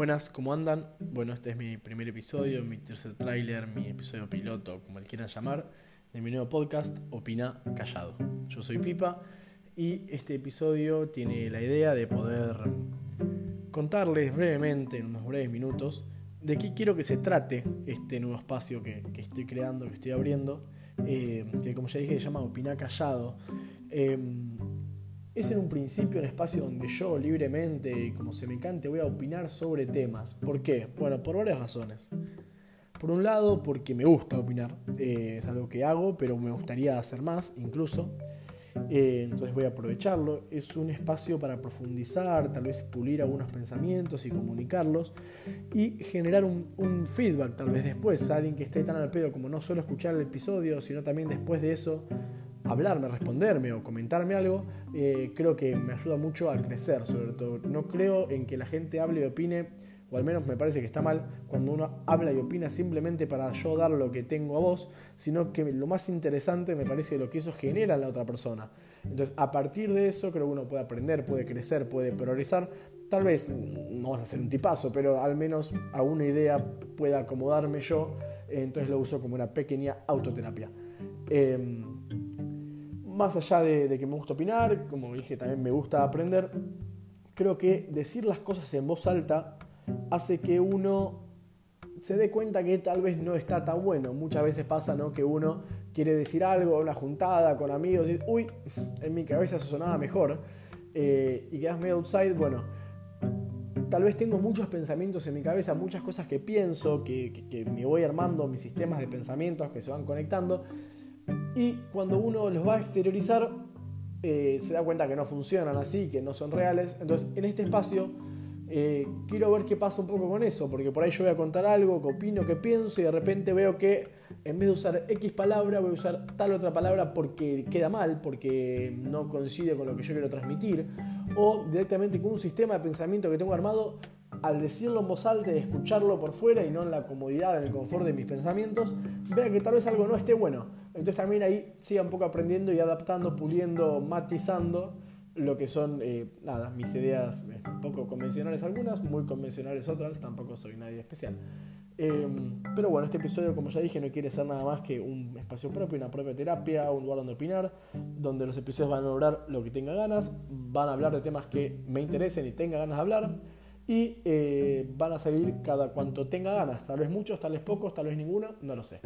Buenas, ¿cómo andan? Bueno, este es mi primer episodio, mi tercer tráiler, mi episodio piloto, como le quieran llamar, de mi nuevo podcast, Opina Callado. Yo soy Pipa y este episodio tiene la idea de poder contarles brevemente, en unos breves minutos, de qué quiero que se trate este nuevo espacio que, estoy creando, que estoy abriendo, eh, que como ya dije se llama Opina Callado. Eh, es en un principio un espacio donde yo libremente como se me cante voy a opinar sobre temas. ¿Por qué? Bueno, por varias razones. Por un lado, porque me gusta opinar, eh, es algo que hago, pero me gustaría hacer más incluso. Eh, entonces voy a aprovecharlo. Es un espacio para profundizar, tal vez pulir algunos pensamientos y comunicarlos y generar un, un feedback tal vez después. Alguien que esté tan al pedo como no solo escuchar el episodio, sino también después de eso hablarme, responderme o comentarme algo, eh, creo que me ayuda mucho a crecer, sobre todo. No creo en que la gente hable y opine, o al menos me parece que está mal, cuando uno habla y opina simplemente para yo dar lo que tengo a vos, sino que lo más interesante me parece lo que eso genera en la otra persona. Entonces, a partir de eso, creo que uno puede aprender, puede crecer, puede progresar. Tal vez no vas a ser un tipazo, pero al menos a una idea pueda acomodarme yo, entonces lo uso como una pequeña autoterapia. Em, más allá de, que me gusta opinar, como dije, también me gusta aprender, creo que decir las cosas en voz alta hace que uno se dé cuenta que tal vez no está tan bueno. Muchas veces pasa ¿no? que uno quiere decir algo, una juntada con amigos, y uy, en mi cabeza eso sonaba mejor, eh, y quedas medio outside, bueno, tal vez tengo muchos pensamientos en mi cabeza, muchas cosas que pienso, que, que me voy armando, mis sistemas de pensamientos que se van conectando, y cuando uno los va a exteriorizar, eh, se da cuenta que no funcionan así, que no son reales. Entonces, en este espacio, eh, quiero ver qué pasa un poco con eso, porque por ahí yo voy a contar algo, que opino, que pienso, y de repente veo que en vez de usar X palabra, voy a usar tal otra palabra porque queda mal, porque no coincide con lo que yo quiero transmitir, o directamente con un sistema de pensamiento que tengo armado al decirlo en voz alta y escucharlo por fuera y no en la comodidad, en el confort de mis pensamientos, vea que tal vez algo no esté bueno. Entonces también ahí siga un poco aprendiendo y adaptando, puliendo, matizando lo que son, eh, nada, mis ideas eh, poco convencionales algunas, muy convencionales otras, tampoco soy nadie especial. Em, pero bueno, este episodio, como ya dije, no quiere ser nada más que un espacio propio, una propia terapia, un lugar donde opinar, donde los episodios van a lograr lo que tenga ganas, van a hablar de temas que me interesen y tenga ganas de hablar y eh, van a salir cada cuanto tenga ganas, tal vez muchos, tal vez pocos, tal vez ninguno, no lo sé.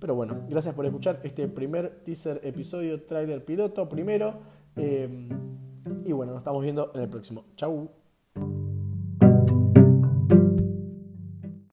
Pero bueno, gracias por escuchar este primer teaser episodio, trailer piloto primero. Eh, y bueno, nos estamos viendo en el próximo. Chau.